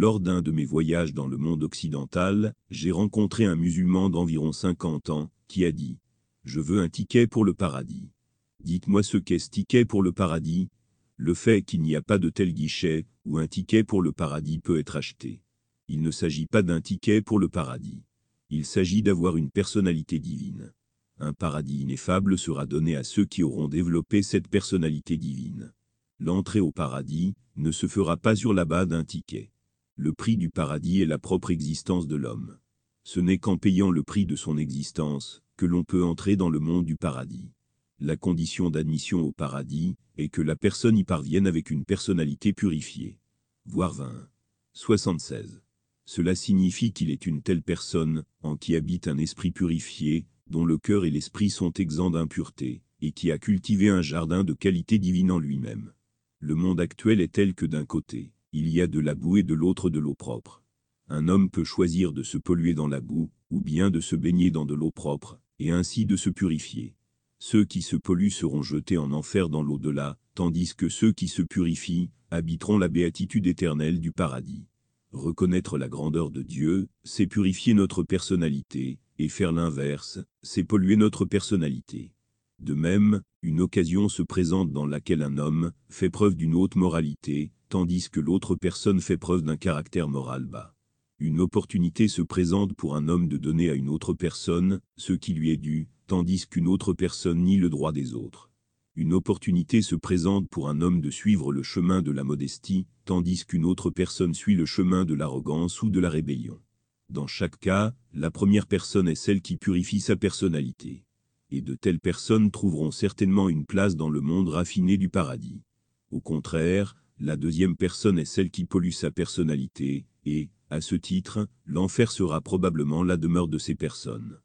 Lors d'un de mes voyages dans le monde occidental, j'ai rencontré un musulman d'environ 50 ans, qui a dit « Je veux un ticket pour le paradis ». Dites-moi ce qu'est ce ticket pour le paradis Le fait qu'il n'y a pas de tel guichet, où un ticket pour le paradis peut être acheté. Il ne s'agit pas d'un ticket pour le paradis. Il s'agit d'avoir une personnalité divine. Un paradis ineffable sera donné à ceux qui auront développé cette personnalité divine. L'entrée au paradis ne se fera pas sur la base d'un ticket. Le prix du paradis est la propre existence de l'homme. Ce n'est qu'en payant le prix de son existence que l'on peut entrer dans le monde du paradis. La condition d'admission au paradis est que la personne y parvienne avec une personnalité purifiée. Voir 20. 76. Cela signifie qu'il est une telle personne, en qui habite un esprit purifié, dont le cœur et l'esprit sont exempts d'impureté, et qui a cultivé un jardin de qualité divine en lui-même. Le monde actuel est tel que d'un côté, il y a de la boue et de l'autre de l'eau propre. Un homme peut choisir de se polluer dans la boue, ou bien de se baigner dans de l'eau propre, et ainsi de se purifier. Ceux qui se polluent seront jetés en enfer dans l'au-delà, tandis que ceux qui se purifient habiteront la béatitude éternelle du paradis. Reconnaître la grandeur de Dieu, c'est purifier notre personnalité, et faire l'inverse, c'est polluer notre personnalité. De même, une occasion se présente dans laquelle un homme fait preuve d'une haute moralité, tandis que l'autre personne fait preuve d'un caractère moral bas. Une opportunité se présente pour un homme de donner à une autre personne ce qui lui est dû, tandis qu'une autre personne nie le droit des autres. Une opportunité se présente pour un homme de suivre le chemin de la modestie, tandis qu'une autre personne suit le chemin de l'arrogance ou de la rébellion. Dans chaque cas, la première personne est celle qui purifie sa personnalité. Et de telles personnes trouveront certainement une place dans le monde raffiné du paradis. Au contraire, la deuxième personne est celle qui pollue sa personnalité, et, à ce titre, l'enfer sera probablement la demeure de ces personnes.